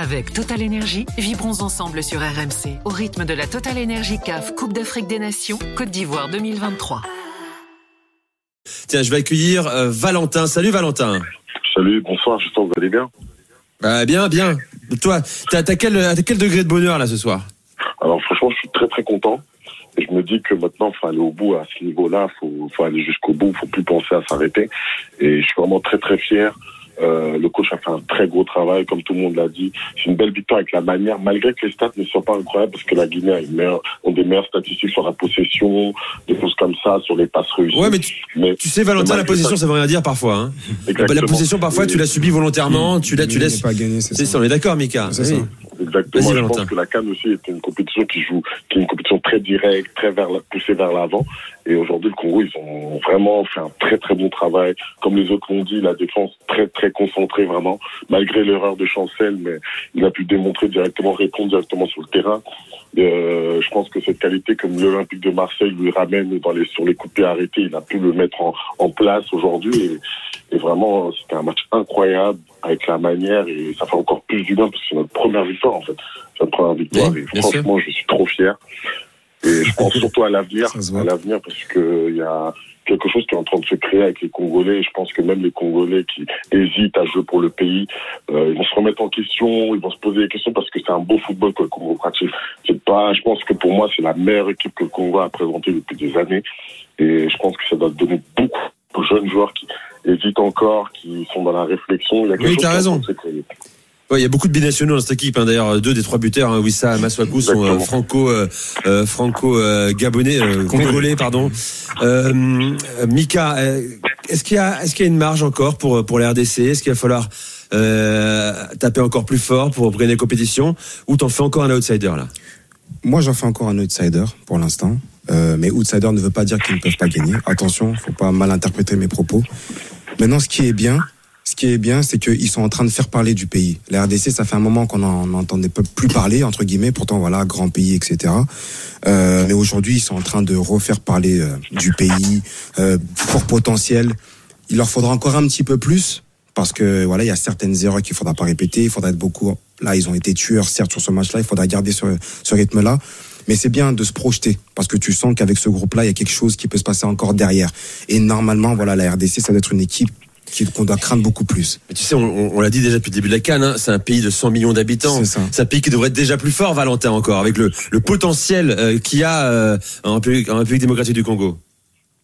Avec Total Energy, vibrons ensemble sur RMC au rythme de la Total Energy CAF Coupe d'Afrique des Nations Côte d'Ivoire 2023. Tiens, je vais accueillir euh, Valentin. Salut Valentin. Salut, bonsoir, j'espère que vous allez bien. Bah, bien, bien. Toi, t'as t'as quel, degré de bonheur là ce soir? Alors franchement, je suis très très content. Et je me dis que maintenant, il faut aller au bout à ce niveau-là, il faut, faut aller jusqu'au bout, il faut plus penser à s'arrêter. Et je suis vraiment très très fier. Euh, le coach a fait un très gros travail, comme tout le monde l'a dit. C'est une belle victoire avec la manière, malgré que les stats ne soient pas incroyables, parce que la Guinée a une meilleure, des meilleures statistiques sur la possession, des choses comme ça, sur les passes réussies. Ouais, mais tu, Mais- tu sais, Valentin, la possession, ça- ça veut rien dire parfois. Hein. La possession, parfois, tu l'as subie volontairement, tu l'as, tu laisses. n'est pas gagné, c'est C'est ça. ça, on est d'accord, Mika. C'est Oui. ça. Exactement. Je pense que la Cannes aussi est une compétition qui joue, qui est une compétition très directe, très vers la, poussée vers l'avant. Et aujourd'hui, le Congo, ils ont vraiment fait un très très bon travail. Comme les autres l'ont dit, la défense très très concentrée vraiment, malgré l'erreur de Chancel, mais il a pu démontrer directement, répondre directement sur le terrain. Euh, je pense que cette qualité, comme l'Olympique de Marseille lui ramène dans les, sur les pied arrêtés, il a pu le mettre en, en place aujourd'hui. Et, et vraiment, c'était un match incroyable avec la manière et ça fait encore plus du bien parce que c'est notre première victoire en fait. C'est notre première victoire Oui, et franchement, je suis trop fier. Et je pense surtout à l'avenir, à l'avenir parce que il y a quelque chose qui est en train de se créer avec les Congolais. Je pense que même les Congolais qui hésitent à jouer pour le pays, euh, ils vont se remettre en question, ils vont se poser des questions parce que c'est un beau football que le Congo pratique. C'est pas, je pense que pour moi, c'est la meilleure équipe que le Congo a présentée depuis des années. Et je pense que ça doit donner beaucoup aux jeunes joueurs qui hésitent encore, qui sont dans la réflexion. Il y a quelque Oui, chose en raison. Ouais, il y a beaucoup de binationaux dans cette équipe. Hein. D'ailleurs, deux des trois buteurs, hein, Wissa Maswaku, sont euh, Exactement. franco, euh, euh, franco euh, gabonais, congolais, pardon. Mika, est-ce qu'il y a, est-ce qu'il y a une marge encore pour pour la RDC Est-ce qu'il va falloir taper encore plus fort pour gagner la compétition? Ou t'en fais encore un outsider là? Moi, j'en fais encore un outsider pour l'instant. Mais outsider ne veut pas dire qu'ils ne peuvent pas gagner. Attention, faut pas mal interpréter mes propos. Maintenant, ce qui est bien, ce qui est bien, c'est qu'ils sont en train de faire parler du pays. La RDC, ça fait un moment qu'on n'en entendait plus parler, entre guillemets. Pourtant, voilà, grand pays, etc. Euh, mais aujourd'hui, ils sont en train de refaire parler euh, du pays, euh, fort potentiel. Il leur faudra encore un petit peu plus parce que voilà, il y a certaines erreurs qu'il faudra pas répéter. Il faudra être beaucoup. Là, ils ont été tueurs, certes, sur ce match-là. Il faudra garder ce, ce rythme-là. Mais c'est bien de se projeter parce que tu sens qu'avec ce groupe-là, il y a quelque chose qui peut se passer encore derrière. Et normalement, voilà, la RDC, ça doit être une équipe qui- qu'on doit craindre beaucoup plus. Mais Tu sais, on, on- on l'a dit déjà depuis le début de la Cannes, hein, c'est un pays de 100 millions d'habitants. C'est ça. C'est un pays qui devrait être déjà plus fort, Valentin, encore, avec le, le potentiel euh, qu'il y a euh, en, République, en République démocratique du Congo.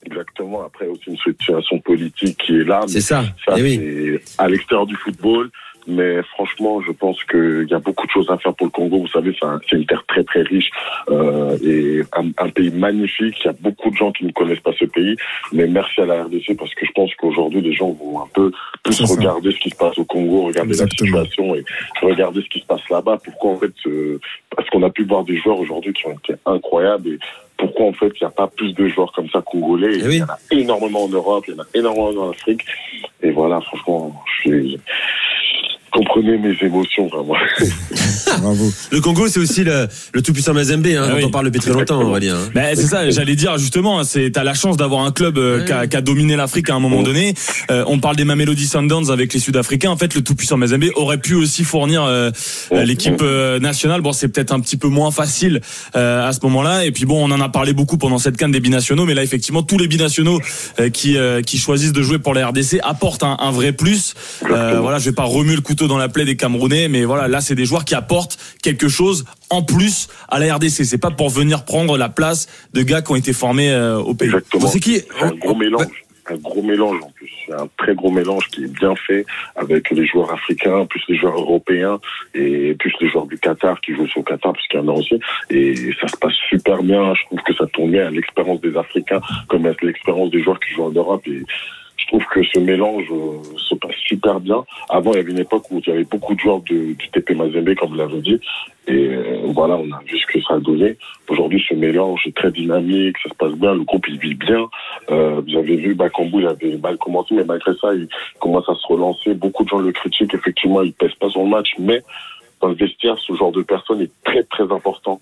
Exactement. Après, aussi une situation politique qui est là. mais C'est ça. Ça, Eh oui. à l'extérieur du football. Mais franchement, je pense qu'il y a beaucoup de choses à faire pour le Congo. Vous savez, c'est un- c'est une terre très très riche euh, et un, un pays magnifique. Il y a beaucoup de gens qui ne connaissent pas ce pays. Mais merci à la RDC parce que je pense qu'aujourd'hui, les gens vont un peu plus ça. regarder ce qui se passe au Congo, regarder Exactement. la situation et regarder ce qui se passe là-bas. Pourquoi en fait, euh, parce qu'on a pu voir des joueurs aujourd'hui qui ont été incroyables et pourquoi en fait il n'y a pas plus de joueurs comme ça congolais? Eh oui. Il y en a énormément en Europe, il y en a énormément en Afrique. Et voilà, franchement, je suis... Comprenez mes émotions, vraiment. Bravo. Le Congo, c'est aussi le, le tout-puissant Mazembe, hein, Ah dont oui. on parle depuis très longtemps, Exactement. Aurélien. hein. Ben, c'est ça, j'allais dire justement, c'est t'as la chance d'avoir un club euh, Ouais. qui, a, qui a dominé l'Afrique à un moment donné. Euh, on parle des Mamelody Sundowns avec les Sud-Africains. En fait, le tout-puissant Mazembe aurait pu aussi fournir euh, euh, l'équipe euh, nationale. Bon, c'est peut-être un petit peu moins facile euh, à ce moment-là. Et puis bon, on en a parlé beaucoup pendant cette canne des binationaux, mais là effectivement, tous les binationaux euh, qui euh, qui choisissent de jouer pour la RDC apportent un, un vrai plus. Euh, voilà, je vais pas remuer le couteau dans la plaie des Camerounais, mais voilà, là c'est des joueurs qui apportent quelque chose en plus à la RDC. C'est pas pour venir prendre la place de gars qui ont été formés euh, au pays. Exactement. C'est qui un gros mélange. Un gros mélange en plus. C'est un très gros mélange qui est bien fait avec les joueurs africains, plus les joueurs européens et plus les joueurs du Qatar qui jouent sur le Qatar, parce qu'il y en a aussi. Et ça se passe super bien. Je trouve que ça tourne bien à l'expérience des Africains comme à l'expérience des joueurs qui jouent en Europe. Et je trouve que ce mélange euh, se passe super bien. Avant, il y avait une époque où il y avait beaucoup de joueurs du TP Mazembe, comme vous l'avez dit. Et euh, voilà, on a vu ce que ça a donné. Aujourd'hui, ce mélange est très dynamique, ça se passe bien, le groupe il vit bien. Euh, vous avez vu, Bakambu, il avait mal commencé, mais malgré ça, il commence à se relancer. Beaucoup de gens le critiquent, effectivement, il pèse pas le match, mais dans le vestiaire, ce genre de personne est très très important.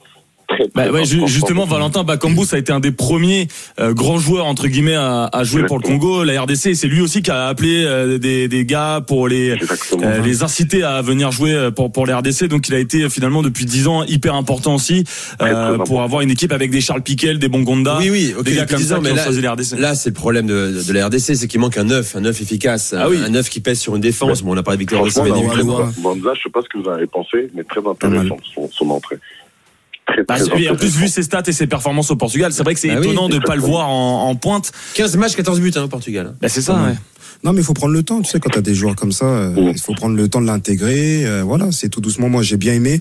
Très, Bah, ouais, justement, Valentin Bakambu, ça a été un des premiers euh, grands joueurs entre guillemets à, à jouer pour le Congo, la RDC. C'est lui aussi qui a appelé euh, des, des gars pour les euh, les inciter à venir jouer euh, pour pour les RDC. Donc, il a été euh, finalement depuis 10 ans hyper important aussi euh, pour avoir une équipe avec des Charles Piquel, des Bongonda, Oui, oui, ok, des gars comme 10 ça qui là, choisi les RDC. là c'est le problème de, de la RDC, c'est qu'il manque un neuf, un neuf efficace, Ah oui. un neuf qui pèse sur une défense. Bon, on a parlé de Victor. Banza, je sais pas ce que vous en avez pensé, mais très intéressant son, son entrée. Très, Bah, très en plus, vu ses stats et ses performances au Portugal, c'est vrai que c'est Bah oui, étonnant de pas le voir en, en pointe. 15 matchs, 14 buts hein, au Portugal. Bah, c'est ça, ouais. Non, mais il faut prendre le temps. Tu sais, quand tu as des joueurs comme ça, euh, Mm. il faut prendre le temps de l'intégrer. euh, voilà, c'est tout doucement. Moi, j'ai bien aimé.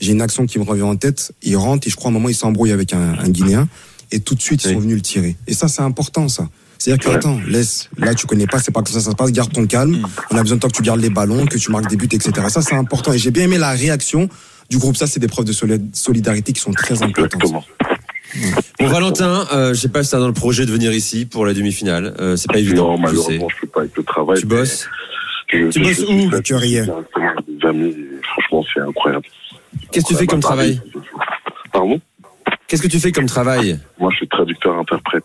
J'ai une action qui me revient en tête. Il rentre et je crois à un moment, il s'embrouille avec un, un Guinéen. Et tout de suite, ils sont venus le tirer. Et ça, c'est important, ça. C'est-à-dire que, Ouais. attends, laisse. Là, tu connais pas, c'est pas comme ça, ça se passe. Garde ton calme. On a besoin de toi que tu gardes les ballons, que tu marques des buts, etc. Ça, c'est important. Et j'ai bien aimé la réaction du groupe. Ça, c'est des preuves de soli- solidarité qui sont très importantes. Exactement. Bon, Valentin, euh, je sais pas si t'as dans le projet de venir ici pour la demi-finale. Euh, c'est pas évident. Non, je malheureusement, je peux pas avec le travail. Tu bosses mais je- Tu je- bosses je où Tu riais. amis, franchement, c'est incroyable. Qu'est-ce que tu fais comme travail Pardon? Qu'est-ce que tu fais comme travail? Moi, je suis traducteur-interprète.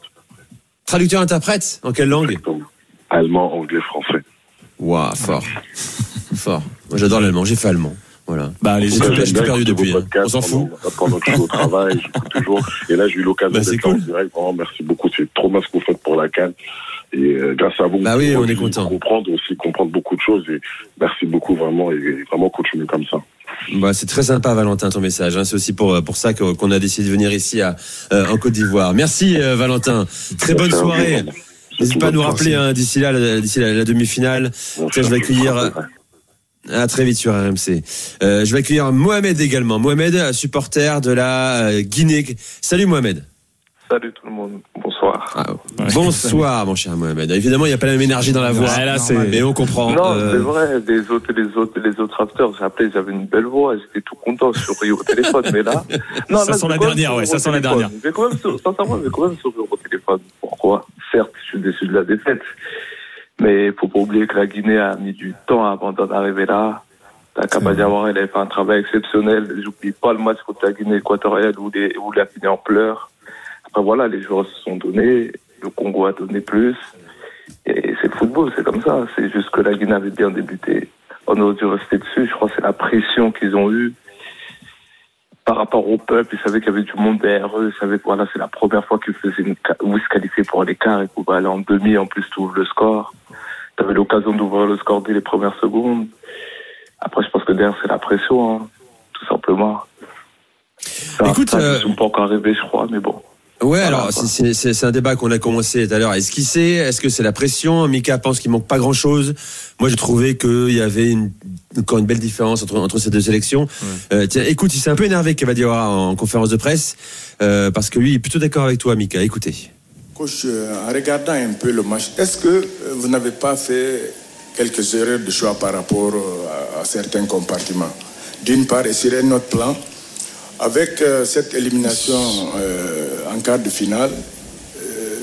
Traducteur-interprète? En quelle langue? Exactement. Allemand, anglais, français. Waouh, fort. fort. Moi, j'adore l'allemand, j'ai fait allemand. Voilà. Bah, les J'ai tout- j'ai tout perdu depuis, hein. On s'en fout. Pendant, que je suis au travail, j'écoute toujours. Et là, j'ai eu l'occasion Bah, d'être en cool. direct. Vraiment, merci beaucoup. C'est trop bien ce que vous faites pour la Cannes. Et euh, grâce à vous, Bah oui, on est content. Comprendre aussi, comprendre beaucoup de choses. Et merci beaucoup, vraiment. Et vraiment, continuez comme ça. Bah, c'est très sympa, Valentin, ton message. hein. C'est aussi pour, pour ça qu'on a décidé de venir ici à, euh, en Côte d'Ivoire. Merci, euh, Valentin. Très bonne soirée. N'hésite pas à nous rappeler hein, d'ici là, d'ici la, la demi-finale. Tiens, je vais accueillir- Ouais. À très vite sur RMC. Euh, je vais accueillir Mohamed également. Mohamed, supporter de la euh, Guinée. Salut Mohamed. Salut tout le monde, bonsoir. Ah, bonsoir mon cher Mohamed. Évidemment, il n'y a pas la même énergie dans la voix. Ouais, là, c'est- Mais on comprend. non, Euh, c'est vrai, les autres, les autres, les autres acteurs, j'ai appelé, j'avais une belle voix, j'étais tout content, je souris au téléphone, mais là. Non, Ça là, sent la dernière, ouais, ça sent la dernière. Je vais quand même, sincèrement, je vais quand même sourire au téléphone. Pourquoi? Certes, je suis déçu de la défaite, mais il faut pas oublier que la Guinée a mis du temps avant d'en arriver là. La Kabadiawara, elle a fait un travail exceptionnel. J'oublie pas le match contre la Guinée équatoriale où, les, où la Guinée en pleure. Après voilà, les joueurs se sont donnés, le Congo a donné plus. Et c'est le football, c'est comme ça. C'est juste que la Guinée avait bien débuté. On aurait dû rester dessus. Je crois que c'est la pression qu'ils ont eue par rapport au peuple. Ils savaient qu'il y avait du monde derrière eux. Ils savaient que voilà, c'est la première fois qu'ils faisaient une, ils se qualifiaient pour l'écart. Ils pouvaient aller en demi. En plus, tu ouvres le score. Tu avais l'occasion d'ouvrir le score dès les premières secondes. Après, je pense que derrière, c'est la pression, hein, tout simplement. Ça, Écoute, ça, euh, ils pas encore arrivés, je crois, mais bon. Ouais, Voilà, alors c'est un débat qu'on a commencé tout à l'heure. Est-ce qu'il sait? Est-ce que c'est la pression? Mika pense qu'il manque pas grand-chose. Moi, j'ai trouvé qu'il y avait une, encore une belle différence entre, entre ces deux sélections. Euh, tiens, écoute, il s'est un peu énervé Cavadiora en conférence de presse euh, parce que lui il est plutôt d'accord avec toi, Mika. Écoutez. Coach, euh, en regardant un peu le match, est-ce que euh, vous n'avez pas fait quelques erreurs de choix par rapport euh, à, à certains compartiments? D'une part, et sur un autre plan, avec euh, cette élimination euh, en quart de finale, euh,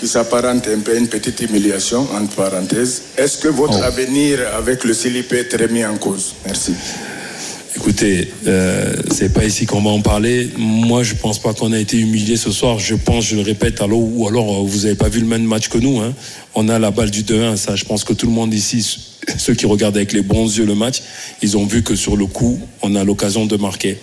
qui s'apparente un peu à une petite humiliation, entre parenthèses, est-ce que votre avenir avec le CILI peut être remis en cause? Merci. Écoutez, euh, c'est pas ici qu'on va en parler. Moi, je pense pas qu'on a été humilié ce soir. Je pense, je le répète, alors ou alors euh, vous avez pas vu le même match que nous. Hein. On a la balle du 2-1. Ça, je pense que tout le monde ici, ceux qui regardent avec les bons yeux le match, ils ont vu que sur le coup, on a l'occasion de marquer.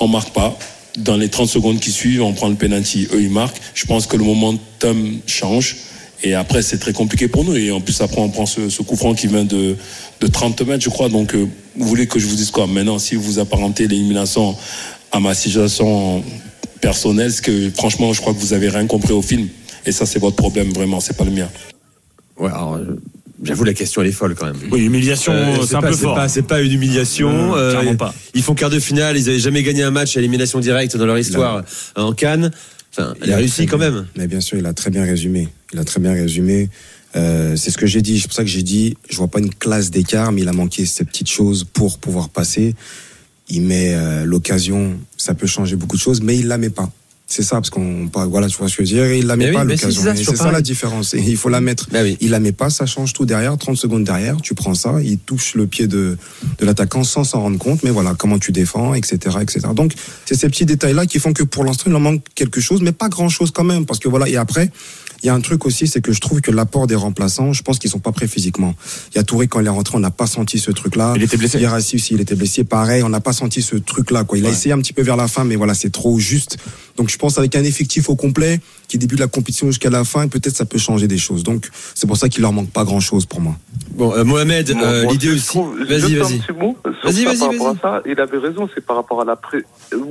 On marque pas. Dans les 30 secondes qui suivent, on prend le penalty. Eux, ils marquent. Je pense que le momentum change. Et après, c'est très compliqué pour nous. Et en plus, après, on prend ce, ce coup franc qui vient de, de 30 mètres, je crois. Donc, euh, vous voulez que je vous dise quoi? Maintenant, si vous apparentez l'élimination à ma situation personnelle, c'est que franchement, je crois que vous avez rien compris au film. Et ça, c'est votre problème, vraiment. C'est pas le mien. Ouais, alors, euh, j'avoue la question elle est folle quand même. Oui, humiliation, Euh, c'est un pas- peu fort. pas- C'est pas une humiliation. Euh, clairement pas. Ils font quart de finale. Ils avaient jamais gagné un match à élimination directe dans leur histoire euh, en Cannes. Enfin, elle a réussi quand même. Mais bien sûr, il a très bien résumé. Il a très bien résumé. Euh, c'est ce que j'ai dit. C'est pour ça que j'ai dit, je vois pas une classe d'écart, mais il a manqué ces petites choses pour pouvoir passer. Il met euh, l'occasion, ça peut changer beaucoup de choses, mais il la met pas. C'est ça, parce qu'on, pas- voilà, tu vois ce que je veux dire. Il la met Mais oui, pas mais l'occasion. si, c'est ça, la différence. Et il faut la mettre. Bah oui. Il la met pas, ça change tout derrière. 30 secondes derrière, tu prends ça, il touche le pied de, de l'attaquant sans s'en rendre compte. Mais voilà, comment tu défends, etc., etc. Donc, c'est ces petits détails-là qui font que pour l'instant, il en manque quelque chose, mais pas grand-chose quand même. Parce que voilà, et après, il y a un truc aussi, c'est que je trouve que l'apport des remplaçants, je pense qu'ils sont pas prêts physiquement. Il y a Touré, quand il est rentré, on n'a pas senti ce truc-là. Il était blessé. Guirassy aussi, il était blessé. Pareil, on n'a pas senti ce truc-là, quoi. Il a essayé un petit peu vers la fin, mais voilà, c'est trop juste. Donc, je pense avec un effectif au complet, qui débute la compétition jusqu'à la fin, peut-être ça peut changer des choses. Donc, c'est pour ça qu'il leur manque pas grand-chose pour moi. Bon, euh, Mohamed, euh, moi, l'idée aussi. Vas-y, vas-y. un petit mot sur Vas-y, vas-y, par rapport vas-y. à ça. Il avait raison, c'est par rapport à la pré...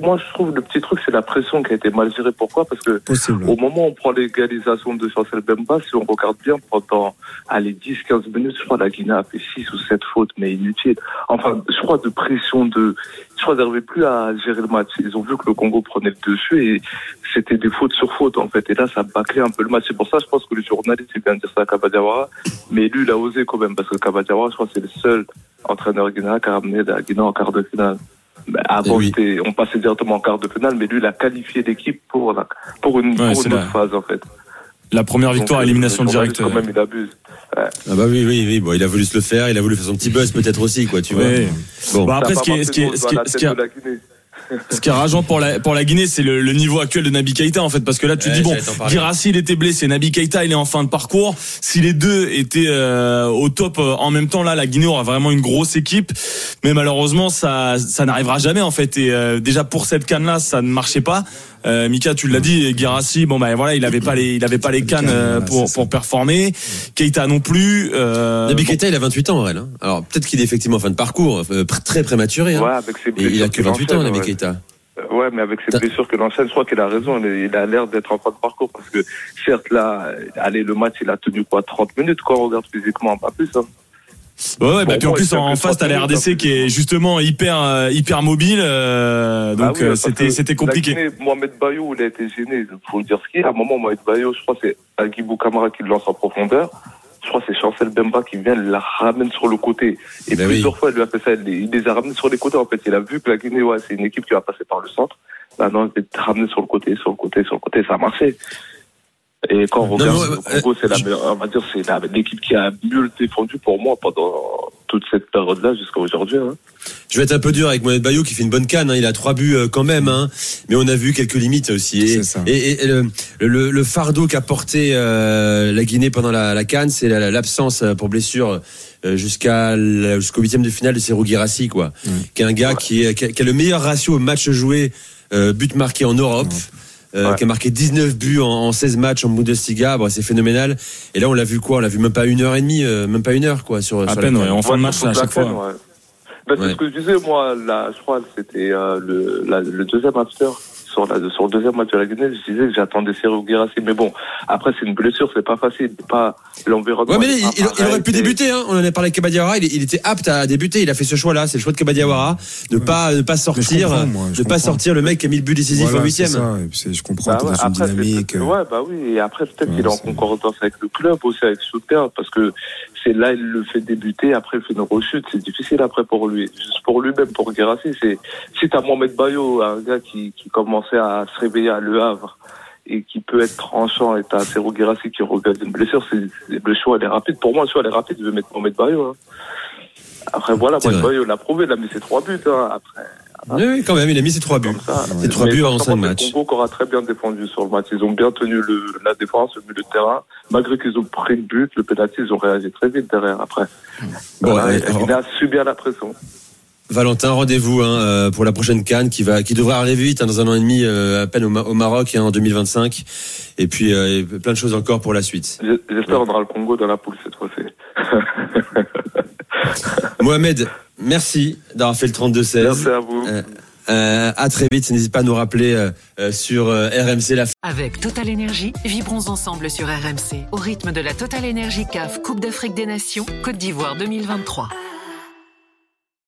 Moi, je trouve le petit truc, c'est la pression qui a été mal gérée. Pourquoi? Parce que Possible. au moment où on prend l'égalisation de Chancel Bemba, si on regarde bien pendant allez, 10-15 minutes, je crois la Guinée a fait 6 ou 7 fautes, mais inutiles. Enfin, je crois de pression, de... je crois qu'ils n'arrivaient plus à gérer le match. Ils ont vu que le Congo prenait le dessus et c'était des fautes sur fautes, en fait. Et là, ça bâclait un peu le match. C'est pour ça, je pense que le journaliste, il vient de dire ça à Kabadiawara. Mais lui, il a osé quand même, parce que Kabadiawara, je crois que c'est le seul entraîneur guinéen qui a ramené la Guinée en quart de finale. Mais avant, Oui. on passait directement en quart de finale, mais lui, il a qualifié l'équipe pour, la- pour une, Ouais, pour une autre phase, en fait. La première victoire, Donc, euh, élimination directe. Quand même, il abuse. Ah bah oui, oui, oui. Bon, il a voulu se le faire, il a voulu faire son petit buzz peut-être aussi, quoi, tu vois. Ouais. Bon. Bah, après, ce qui est, ce qui est, marché ce qui est, dans la ce qui est- rageant pour la, pour la Guinée, c'est le, le niveau actuel de Nabi Keita, en fait, parce que là, tu Ouais, dis, bon. Girassi, il était blessé, Nabi Keita, il est en fin de parcours. Si les deux étaient euh, au top euh, en même temps, là, la Guinée aura vraiment une grosse équipe. Mais malheureusement, ça, ça n'arrivera jamais, en fait. Et euh, déjà, pour cette canne-là, ça ne marchait pas. Euh, Mika, tu l'as dit, Girassi, bon, bah voilà, il avait pas les, il avait pas les cannes euh, pour, pour performer. Keita non plus. Euh, Nabi bon. Keita, il a 28 ans, en réel. hein. Alors, peut-être qu'il est effectivement en fin de parcours, euh, très prématuré. Hein. Ouais, avec ses Et il a que qu'il 28 ans, Nabi ouais. Keita. Ouais, mais avec ses blessures que l'enchaîne, je crois qu'il a raison. Il il a l'air d'être en fin de parcours parce que, certes, là, allez, le match, il a tenu quoi, 30 minutes, quoi, on regarde physiquement, pas plus, hein. Ouais, ouais, bah, puis en plus il en face t'as 30 la RDC hein, qui est justement hyper euh, hyper mobile, euh, Bah donc oui, euh, c'était c'était compliqué. Guinée, Mohamed Bayo, il a été gêné. Il faut dire ce qu'il y a. À un moment, Mohamed Bayo, je crois que c'est Agibou Kamara qui le lance en profondeur. Je crois que c'est Chancel Bemba qui vient, la ramène sur le côté. Et Ben plusieurs fois, il lui a fait ça. Il les, il a ramenés sur les côtés. En fait, il a vu que la Guinée, ouais, c'est une équipe qui va passer par le centre. Bah non, il est ramené sur le côté, sur le côté, sur le côté. Ça a marché. Et quand on Non, regarde mais, le Congo, c'est la meilleure, on va dire, c'est l'équipe qui a mieux défendu pour moi pendant toute cette période-là jusqu'à aujourd'hui. Hein. Je vais être un peu dur avec Mohamed Bayou qui fait une bonne canne. hein. Il a trois buts euh, quand même, hein. mais on a vu quelques limites aussi. Et, C'est ça. et- et le, le- le fardeau qu'a porté euh, la Guinée pendant la, la canne, c'est la- l'absence euh, pour blessure euh, jusqu'à jusqu'au huitième de finale de Serou Girassi, quoi. Qui est un gars qui, est, qui, a, qui a le meilleur ratio au match joué, euh, but marqué en Europe. Euh, Ouais. qui a marqué 19 buts en, en 16 matchs en Bundesliga, bon, c'est phénoménal. Et là, on l'a vu quoi? On l'a vu même pas une heure et demie, euh, même pas une heure, quoi, sur, À sur peine, ouais, en fin de match à chaque fois. ouais. Ben, c'est Ouais. ce que je disais, moi, là, je crois que c'était euh, le, deuxième after. Sur, la, sur le deuxième match de la Guinée, je disais que j'attendais Sergio Guirassi. Mais bon, après, c'est une blessure, c'est pas facile. Pas l'environnement. Ouais, mais il, aurait pu débuter. Hein. On en a parlé avec Kabadiawara. Il, il était apte à débuter. Il a fait ce choix-là. C'est le choix de Kabadiawara. Ne pas, ne pas sortir, moi, ne pas sortir le mec qui a mis le but décisif Voilà, huitième. Je comprends, Bah ouais, dans après, dynamique. euh, ouais, bah oui. Et après, peut-être Ouais, qu'il est en concordance avec le club, aussi avec Stuttgart, parce que c'est là, il le fait débuter. Après, il fait une rechute. C'est difficile après pour lui. Juste pour lui-même, pour Guirassi, c'est, si t'as Mohamed Bayo, un gars qui, qui à se réveiller à Le Havre, et qui peut être tranchant, et t'as Sergio Guirassi qui regarde une blessure, c'est, le choix, elle est rapide. Pour moi, le choix, elle est rapide. Je vais mettre Mohamed Bayo, hein. Après, voilà, Mohamed. Bayo l'a prouvé, il a mis ses trois buts, hein. Après, Oui, oui, quand même. Il a mis ses trois buts. C'est trois buts en cinq le matchs. Congo qui aura très bien défendu sur le match. Ils ont bien tenu le, la défense, le milieu de terrain. Malgré qu'ils ont pris le but, le penalty, ils ont réagi très vite derrière après. Bon, Voilà, euh, Guinée a subi à la pression. Valentin, rendez-vous hein, euh, pour la prochaine Cannes qui va, qui devrait arriver vite hein, dans un an et demi euh, à peine au, Ma- au Maroc hein, en 2025. Et puis euh, et plein de choses encore pour la suite. J'espère qu'on aura le Congo dans la poule cette fois-ci. Mohamed, merci d'avoir fait le 32-16. Merci à vous. Euh, euh, à très vite. N'hésite pas à nous rappeler sur euh, RMC la Avec Total Énergie, vibrons ensemble sur RMC au rythme de la Total Énergie CAF Coupe d'Afrique des Nations Côte d'Ivoire 2023.